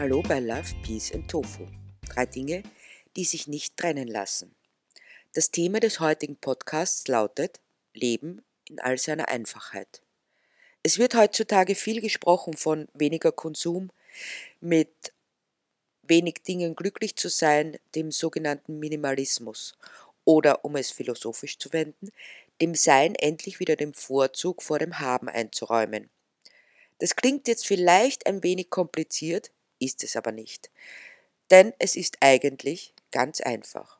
Hallo bei Love, Peace and Tofu. Drei Dinge, die sich nicht trennen lassen. Das Thema des heutigen Podcasts lautet Leben in all seiner Einfachheit. Es wird heutzutage viel gesprochen von weniger Konsum, mit wenig Dingen glücklich zu sein, dem sogenannten Minimalismus oder, um es philosophisch zu wenden, dem Sein endlich wieder den Vorzug vor dem Haben einzuräumen. Das klingt jetzt vielleicht ein wenig kompliziert, ist es aber nicht. Denn es ist eigentlich ganz einfach.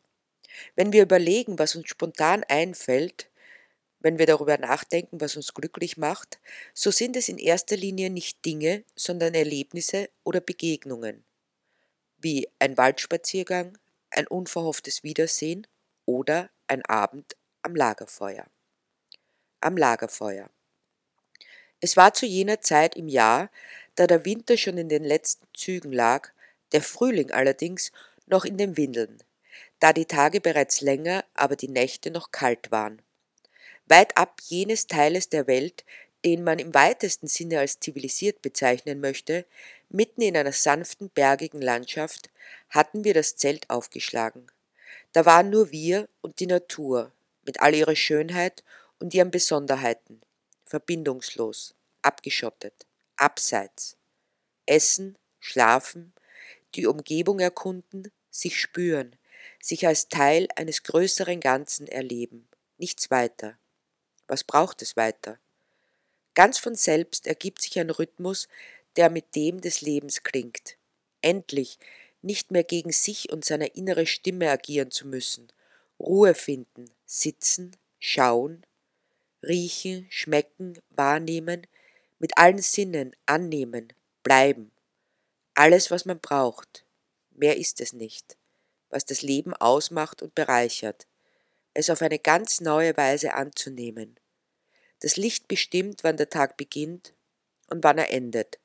Wenn wir überlegen, was uns spontan einfällt, wenn wir darüber nachdenken, was uns glücklich macht, so sind es in erster Linie nicht Dinge, sondern Erlebnisse oder Begegnungen, wie ein Waldspaziergang, ein unverhofftes Wiedersehen oder ein Abend am Lagerfeuer. Am Lagerfeuer. Es war zu jener Zeit im Jahr, da der Winter schon in den letzten Zügen lag, der Frühling allerdings noch in den Windeln, da die Tage bereits länger, aber die Nächte noch kalt waren. Weit ab jenes Teiles der Welt, den man im weitesten Sinne als zivilisiert bezeichnen möchte, mitten in einer sanften, bergigen Landschaft, hatten wir das Zelt aufgeschlagen. Da waren nur wir und die Natur, mit all ihrer Schönheit und ihren Besonderheiten verbindungslos, abgeschottet, abseits. Essen, schlafen, die Umgebung erkunden, sich spüren, sich als Teil eines größeren Ganzen erleben, nichts weiter. Was braucht es weiter? Ganz von selbst ergibt sich ein Rhythmus, der mit dem des Lebens klingt. Endlich nicht mehr gegen sich und seine innere Stimme agieren zu müssen, Ruhe finden, sitzen, schauen, riechen, schmecken, wahrnehmen, mit allen Sinnen annehmen, bleiben. Alles, was man braucht. Mehr ist es nicht, was das Leben ausmacht und bereichert. Es auf eine ganz neue Weise anzunehmen. Das Licht bestimmt, wann der Tag beginnt und wann er endet.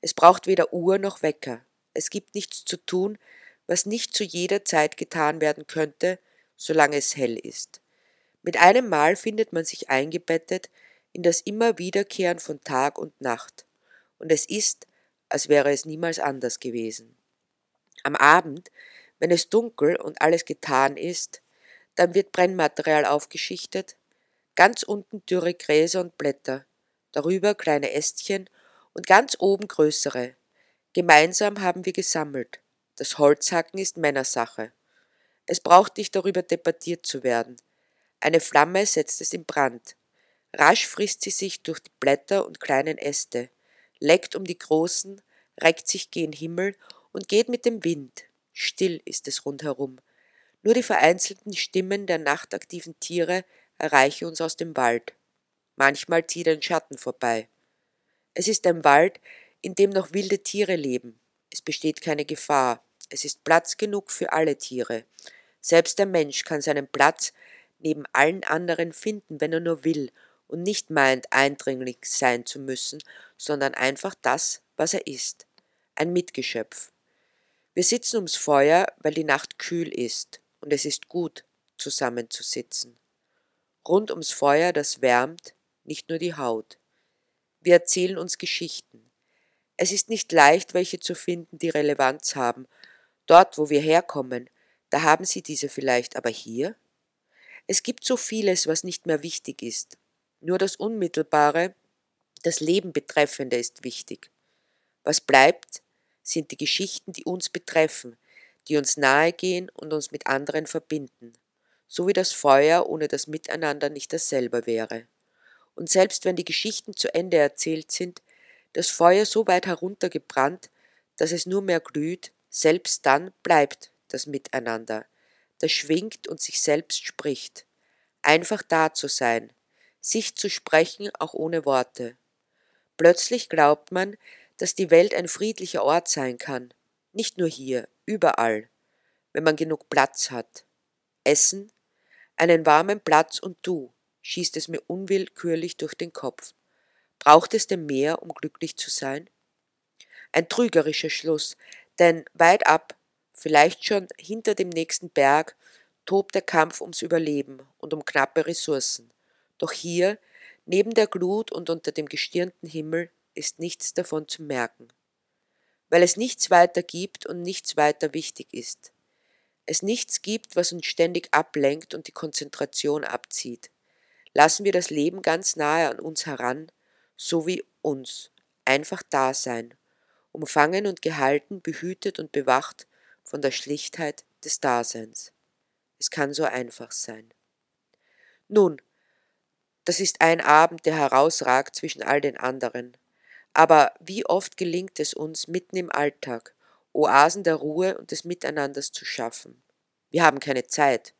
Es braucht weder Uhr noch Wecker. Es gibt nichts zu tun, was nicht zu jeder Zeit getan werden könnte, solange es hell ist. Mit einem Mal findet man sich eingebettet in das immer Wiederkehren von Tag und Nacht, und es ist, als wäre es niemals anders gewesen. Am Abend, wenn es dunkel und alles getan ist, dann wird Brennmaterial aufgeschichtet, ganz unten dürre Gräser und Blätter, darüber kleine Ästchen und ganz oben größere. Gemeinsam haben wir gesammelt. Das Holzhacken ist Männersache. Es braucht nicht darüber debattiert zu werden. Eine Flamme setzt es in Brand. Rasch frisst sie sich durch die Blätter und kleinen Äste, leckt um die großen, reckt sich gen Himmel und geht mit dem Wind. Still ist es rundherum. Nur die vereinzelten Stimmen der nachtaktiven Tiere erreichen uns aus dem Wald. Manchmal zieht ein Schatten vorbei. Es ist ein Wald, in dem noch wilde Tiere leben. Es besteht keine Gefahr. Es ist Platz genug für alle Tiere. Selbst der Mensch kann seinen Platz neben allen anderen finden, wenn er nur will und nicht meint, eindringlich sein zu müssen, sondern einfach das, was er ist. Ein Mitgeschöpf. Wir sitzen ums Feuer, weil die Nacht kühl ist, und es ist gut, zusammenzusitzen. Rund ums Feuer, das wärmt, nicht nur die Haut. Wir erzählen uns Geschichten. Es ist nicht leicht, welche zu finden, die Relevanz haben. Dort, wo wir herkommen, da haben sie diese vielleicht, aber hier? Es gibt so vieles, was nicht mehr wichtig ist. Nur das Unmittelbare, das Leben betreffende ist wichtig. Was bleibt, sind die Geschichten, die uns betreffen, die uns nahegehen und uns mit anderen verbinden, so wie das Feuer ohne das Miteinander nicht dasselbe wäre. Und selbst wenn die Geschichten zu Ende erzählt sind, das Feuer so weit heruntergebrannt, dass es nur mehr glüht, selbst dann bleibt das Miteinander, das schwingt und sich selbst spricht. Einfach da zu sein, sich zu sprechen, auch ohne Worte. Plötzlich glaubt man, dass die Welt ein friedlicher Ort sein kann, nicht nur hier, überall, wenn man genug Platz hat. Essen, einen warmen Platz und du, schießt es mir unwillkürlich durch den Kopf. Braucht es denn mehr, um glücklich zu sein? Ein trügerischer Schluss, denn weit ab Vielleicht schon hinter dem nächsten Berg tobt der Kampf ums Überleben und um knappe Ressourcen. Doch hier, neben der Glut und unter dem gestirnten Himmel, ist nichts davon zu merken. weil es nichts weiter gibt und nichts weiter wichtig ist. Es nichts gibt, was uns ständig ablenkt und die Konzentration abzieht. Lassen wir das Leben ganz nahe an uns heran, so wie uns, einfach da sein, umfangen und gehalten, behütet und bewacht von der Schlichtheit des Daseins. Es kann so einfach sein. Nun, das ist ein Abend, der herausragt zwischen all den anderen. Aber wie oft gelingt es uns, mitten im Alltag Oasen der Ruhe und des Miteinanders zu schaffen? Wir haben keine Zeit.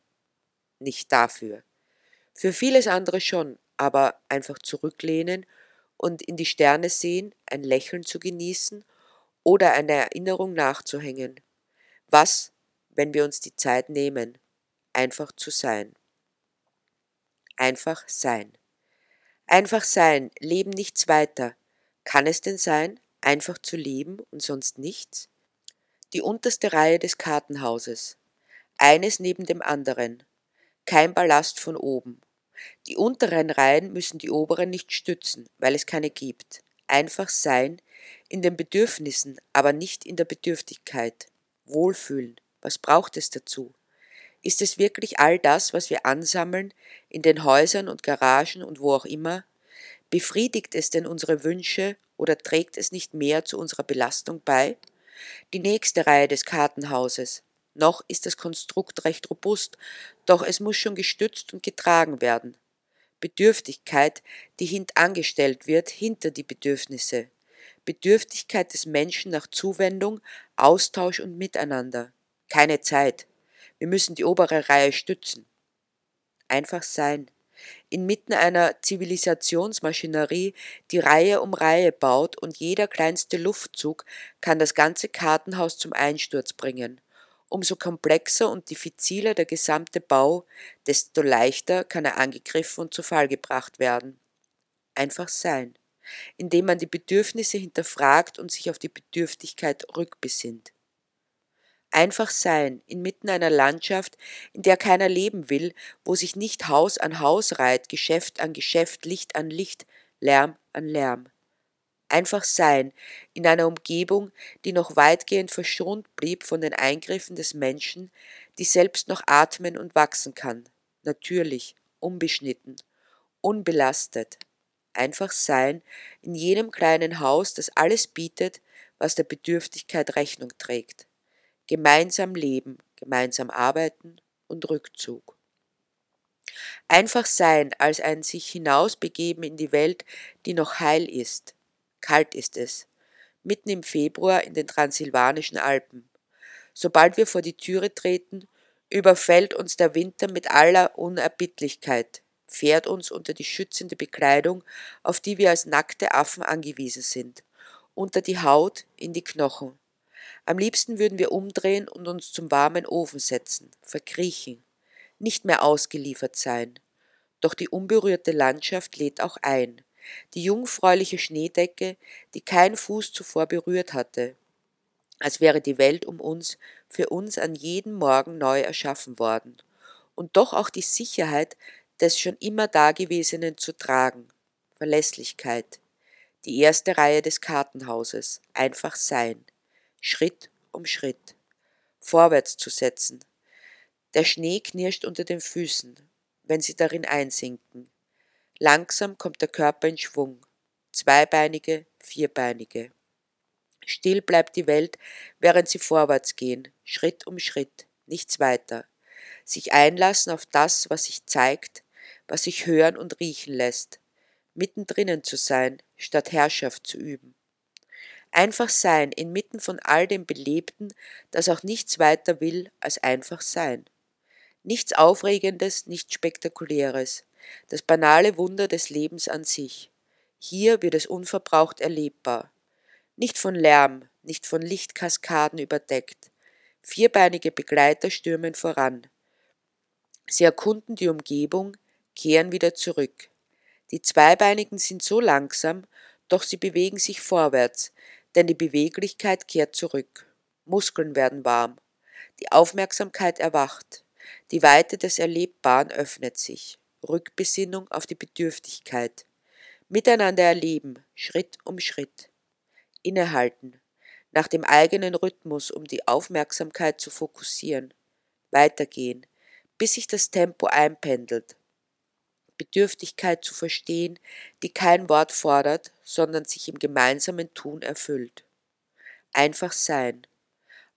Nicht dafür. Für vieles andere schon, aber einfach zurücklehnen und in die Sterne sehen, ein Lächeln zu genießen oder eine Erinnerung nachzuhängen. Was, wenn wir uns die Zeit nehmen, einfach zu sein? Einfach sein. Einfach sein, leben nichts weiter. Kann es denn sein, einfach zu leben und sonst nichts? Die unterste Reihe des Kartenhauses. Eines neben dem anderen. Kein Ballast von oben. Die unteren Reihen müssen die oberen nicht stützen, weil es keine gibt. Einfach sein, in den Bedürfnissen, aber nicht in der Bedürftigkeit. Wohlfühlen. Was braucht es dazu? Ist es wirklich all das, was wir ansammeln, in den Häusern und Garagen und wo auch immer? Befriedigt es denn unsere Wünsche oder trägt es nicht mehr zu unserer Belastung bei? Die nächste Reihe des Kartenhauses. Noch ist das Konstrukt recht robust, doch es muss schon gestützt und getragen werden. Bedürftigkeit, die hintangestellt wird hinter die Bedürfnisse. Bedürftigkeit des Menschen nach Zuwendung, Austausch und Miteinander. Keine Zeit. Wir müssen die obere Reihe stützen. Einfach sein. Inmitten einer Zivilisationsmaschinerie, die Reihe um Reihe baut und jeder kleinste Luftzug kann das ganze Kartenhaus zum Einsturz bringen. Umso komplexer und diffiziler der gesamte Bau, desto leichter kann er angegriffen und zu Fall gebracht werden. Einfach sein, indem man die Bedürfnisse hinterfragt und sich auf die Bedürftigkeit rückbesinnt. Einfach sein, inmitten einer Landschaft, in der keiner leben will, wo sich nicht Haus an Haus reiht, Geschäft an Geschäft, Licht an Licht, Lärm an Lärm. Einfach sein, in einer Umgebung, die noch weitgehend verschont blieb von den Eingriffen des Menschen, die selbst noch atmen und wachsen kann, natürlich, unbeschnitten, unbelastet. Einfach sein, in jenem kleinen Haus, das alles bietet, was der Bedürftigkeit Rechnung trägt gemeinsam leben, gemeinsam arbeiten und Rückzug. Einfach sein als ein sich hinausbegeben in die Welt, die noch heil ist. Kalt ist es, mitten im Februar in den transsilvanischen Alpen. Sobald wir vor die Türe treten, überfällt uns der Winter mit aller Unerbittlichkeit, fährt uns unter die schützende Bekleidung, auf die wir als nackte Affen angewiesen sind, unter die Haut, in die Knochen, am liebsten würden wir umdrehen und uns zum warmen Ofen setzen, verkriechen, nicht mehr ausgeliefert sein. Doch die unberührte Landschaft lädt auch ein, die jungfräuliche Schneedecke, die kein Fuß zuvor berührt hatte, als wäre die Welt um uns für uns an jedem Morgen neu erschaffen worden, und doch auch die Sicherheit des schon immer Dagewesenen zu tragen, Verlässlichkeit, die erste Reihe des Kartenhauses, einfach sein, Schritt um Schritt, vorwärts zu setzen. Der Schnee knirscht unter den Füßen, wenn sie darin einsinken. Langsam kommt der Körper in Schwung, zweibeinige, vierbeinige. Still bleibt die Welt, während sie vorwärts gehen, Schritt um Schritt, nichts weiter. Sich einlassen auf das, was sich zeigt, was sich hören und riechen lässt. Mittendrinnen zu sein, statt Herrschaft zu üben. Einfach sein inmitten von all dem Belebten, das auch nichts weiter will als einfach sein. Nichts Aufregendes, nichts Spektakuläres, das banale Wunder des Lebens an sich. Hier wird es unverbraucht erlebbar. Nicht von Lärm, nicht von Lichtkaskaden überdeckt. Vierbeinige Begleiter stürmen voran. Sie erkunden die Umgebung, kehren wieder zurück. Die Zweibeinigen sind so langsam, doch sie bewegen sich vorwärts, denn die Beweglichkeit kehrt zurück. Muskeln werden warm. Die Aufmerksamkeit erwacht. Die Weite des Erlebbaren öffnet sich. Rückbesinnung auf die Bedürftigkeit. Miteinander erleben, Schritt um Schritt. Innehalten. nach dem eigenen Rhythmus, um die Aufmerksamkeit zu fokussieren, weitergehen, bis sich das Tempo einpendelt. Bedürftigkeit zu verstehen, die kein Wort fordert, sondern sich im gemeinsamen Tun erfüllt. Einfach sein.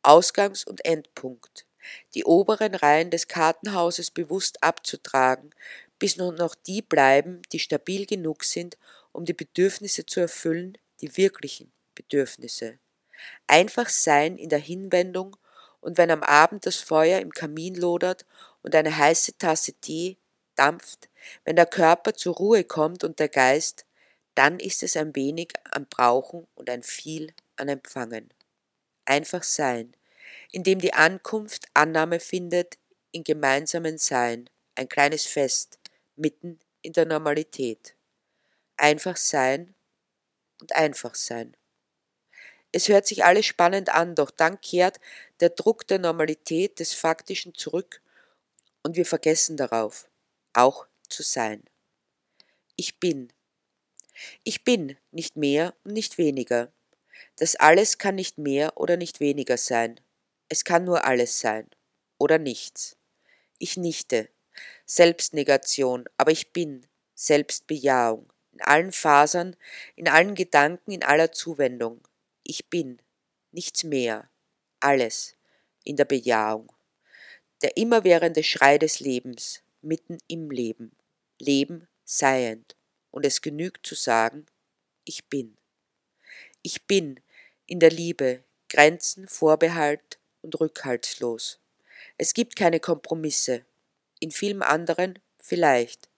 Ausgangs- und Endpunkt. Die oberen Reihen des Kartenhauses bewusst abzutragen, bis nur noch die bleiben, die stabil genug sind, um die Bedürfnisse zu erfüllen, die wirklichen Bedürfnisse. Einfach sein in der Hinwendung und wenn am Abend das Feuer im Kamin lodert und eine heiße Tasse Tee dampft, wenn der Körper zur Ruhe kommt und der Geist, dann ist es ein wenig am Brauchen und ein viel an Empfangen. Einfach sein, indem die Ankunft Annahme findet in gemeinsamen Sein, ein kleines Fest, mitten in der Normalität. Einfach sein und einfach sein. Es hört sich alles spannend an, doch dann kehrt der Druck der Normalität des Faktischen zurück und wir vergessen darauf, auch zu sein. Ich bin. Ich bin nicht mehr und nicht weniger. Das alles kann nicht mehr oder nicht weniger sein. Es kann nur alles sein oder nichts. Ich nichte. Selbstnegation, aber ich bin. Selbstbejahung. In allen Fasern, in allen Gedanken, in aller Zuwendung. Ich bin. Nichts mehr. Alles. In der Bejahung. Der immerwährende Schrei des Lebens, mitten im Leben. Leben seiend. Und es genügt zu sagen, ich bin. Ich bin in der Liebe, Grenzen, Vorbehalt und rückhaltslos. Es gibt keine Kompromisse. In vielem anderen vielleicht.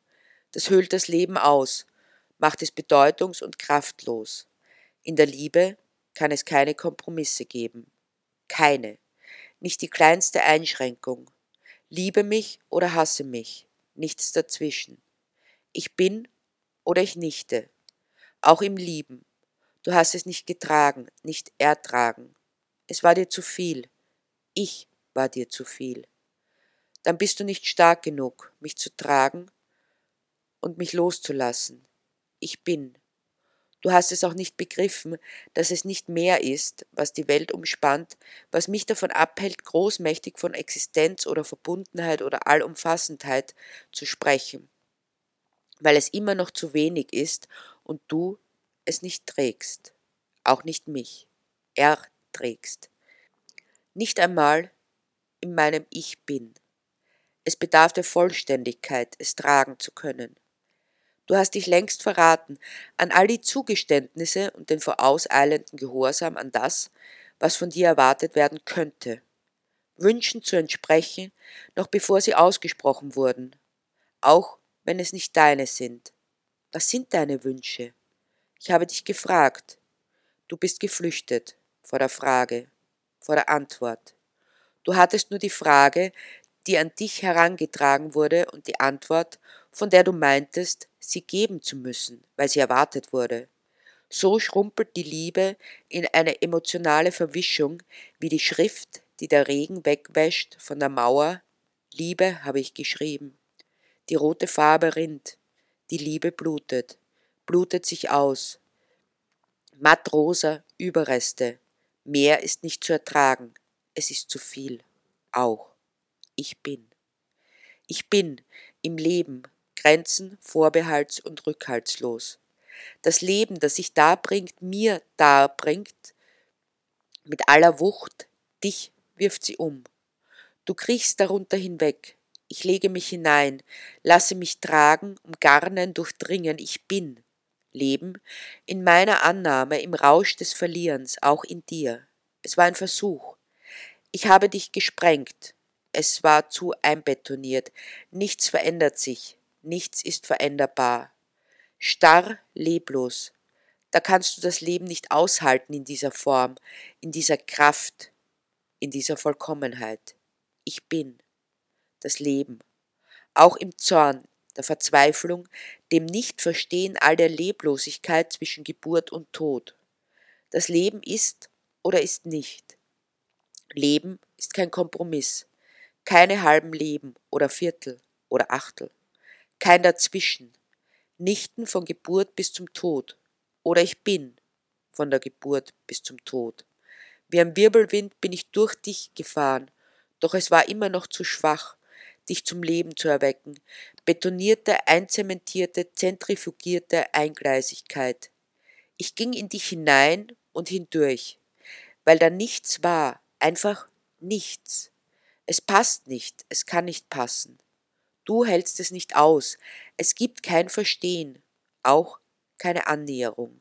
Das höhlt das Leben aus, macht es bedeutungs- und kraftlos. In der Liebe kann es keine Kompromisse geben. Keine. Nicht die kleinste Einschränkung. Liebe mich oder hasse mich. Nichts dazwischen. Ich bin oder ich nichte. Auch im Lieben. Du hast es nicht getragen, nicht ertragen. Es war dir zu viel. Ich war dir zu viel. Dann bist du nicht stark genug, mich zu tragen und mich loszulassen. Ich bin. Du hast es auch nicht begriffen, dass es nicht mehr ist, was die Welt umspannt, was mich davon abhält, großmächtig von Existenz oder Verbundenheit oder Allumfassendheit zu sprechen, weil es immer noch zu wenig ist und du es nicht trägst, auch nicht mich, erträgst. Nicht einmal in meinem Ich bin. Es bedarf der Vollständigkeit, es tragen zu können. Du hast dich längst verraten an all die Zugeständnisse und den vorauseilenden Gehorsam an das, was von dir erwartet werden könnte. Wünschen zu entsprechen, noch bevor sie ausgesprochen wurden, auch wenn es nicht deine sind. Was sind deine Wünsche? Ich habe dich gefragt. Du bist geflüchtet vor der Frage, vor der Antwort. Du hattest nur die Frage, die an dich herangetragen wurde, und die Antwort, von der du meintest, sie geben zu müssen, weil sie erwartet wurde. So schrumpelt die Liebe in eine emotionale Verwischung wie die Schrift, die der Regen wegwäscht von der Mauer. Liebe habe ich geschrieben. Die rote Farbe rinnt, die Liebe blutet, blutet sich aus. Mattrosa Überreste. Mehr ist nicht zu ertragen. Es ist zu viel. Auch. Ich bin. Ich bin im Leben, Grenzen, vorbehalts- und rückhaltslos. Das Leben, das sich darbringt, mir darbringt, mit aller Wucht, dich wirft sie um. Du kriechst darunter hinweg. Ich lege mich hinein, lasse mich tragen, umgarnen, durchdringen. Ich bin. Leben, in meiner Annahme, im Rausch des Verlierens, auch in dir. Es war ein Versuch. Ich habe dich gesprengt. Es war zu einbetoniert. Nichts verändert sich. Nichts ist veränderbar. Starr, leblos. Da kannst du das Leben nicht aushalten in dieser Form, in dieser Kraft, in dieser Vollkommenheit. Ich bin das Leben. Auch im Zorn, der Verzweiflung, dem Nichtverstehen all der Leblosigkeit zwischen Geburt und Tod. Das Leben ist oder ist nicht. Leben ist kein Kompromiss, keine halben Leben oder Viertel oder Achtel kein Dazwischen, nichten von Geburt bis zum Tod, oder ich bin von der Geburt bis zum Tod. Wie ein Wirbelwind bin ich durch dich gefahren, doch es war immer noch zu schwach, dich zum Leben zu erwecken, betonierte, einzementierte, zentrifugierte Eingleisigkeit. Ich ging in dich hinein und hindurch, weil da nichts war, einfach nichts. Es passt nicht, es kann nicht passen. Du hältst es nicht aus, es gibt kein Verstehen, auch keine Annäherung.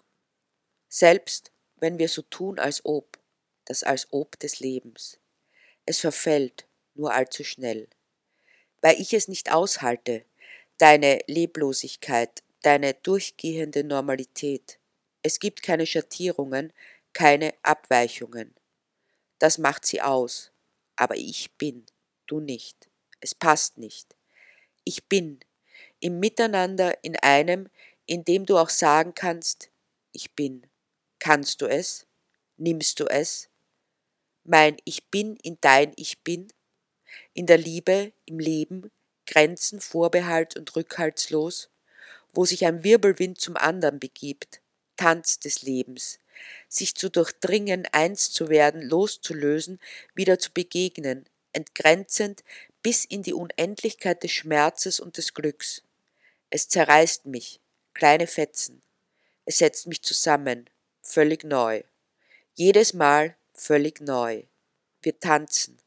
Selbst wenn wir so tun, als ob, das als ob des Lebens. Es verfällt nur allzu schnell. Weil ich es nicht aushalte, deine Leblosigkeit, deine durchgehende Normalität. Es gibt keine Schattierungen, keine Abweichungen. Das macht sie aus. Aber ich bin, du nicht. Es passt nicht. Ich bin, im Miteinander in einem, in dem du auch sagen kannst, ich bin. Kannst du es? Nimmst du es? Mein Ich bin in dein Ich bin? In der Liebe, im Leben, Grenzen, Vorbehalt und rückhaltslos, wo sich ein Wirbelwind zum anderen begibt, Tanz des Lebens, sich zu durchdringen, eins zu werden, loszulösen, wieder zu begegnen, entgrenzend bis in die Unendlichkeit des Schmerzes und des Glücks. Es zerreißt mich, kleine Fetzen. Es setzt mich zusammen, völlig neu. Jedes Mal völlig neu. Wir tanzen,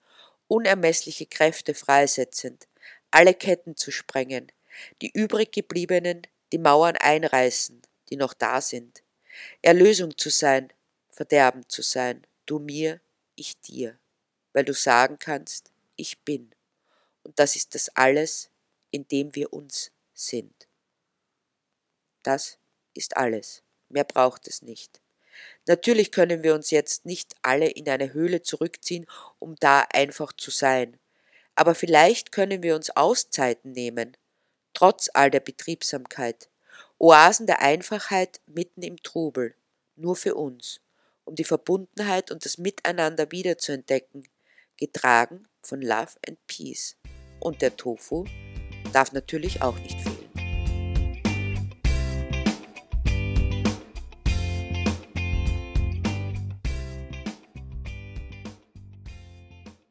unermessliche Kräfte freisetzend, alle Ketten zu sprengen, die übrig gebliebenen, die Mauern einreißen, die noch da sind. Erlösung zu sein, Verderben zu sein, du mir, ich dir, weil du sagen kannst, ich bin. Und das ist das alles, in dem wir uns sind. Das ist alles. Mehr braucht es nicht. Natürlich können wir uns jetzt nicht alle in eine Höhle zurückziehen, um da einfach zu sein. Aber vielleicht können wir uns Auszeiten nehmen, trotz all der Betriebsamkeit. Oasen der Einfachheit mitten im Trubel, nur für uns, um die Verbundenheit und das Miteinander wiederzuentdecken, getragen von Love and Peace. Und der Tofu darf natürlich auch nicht fehlen.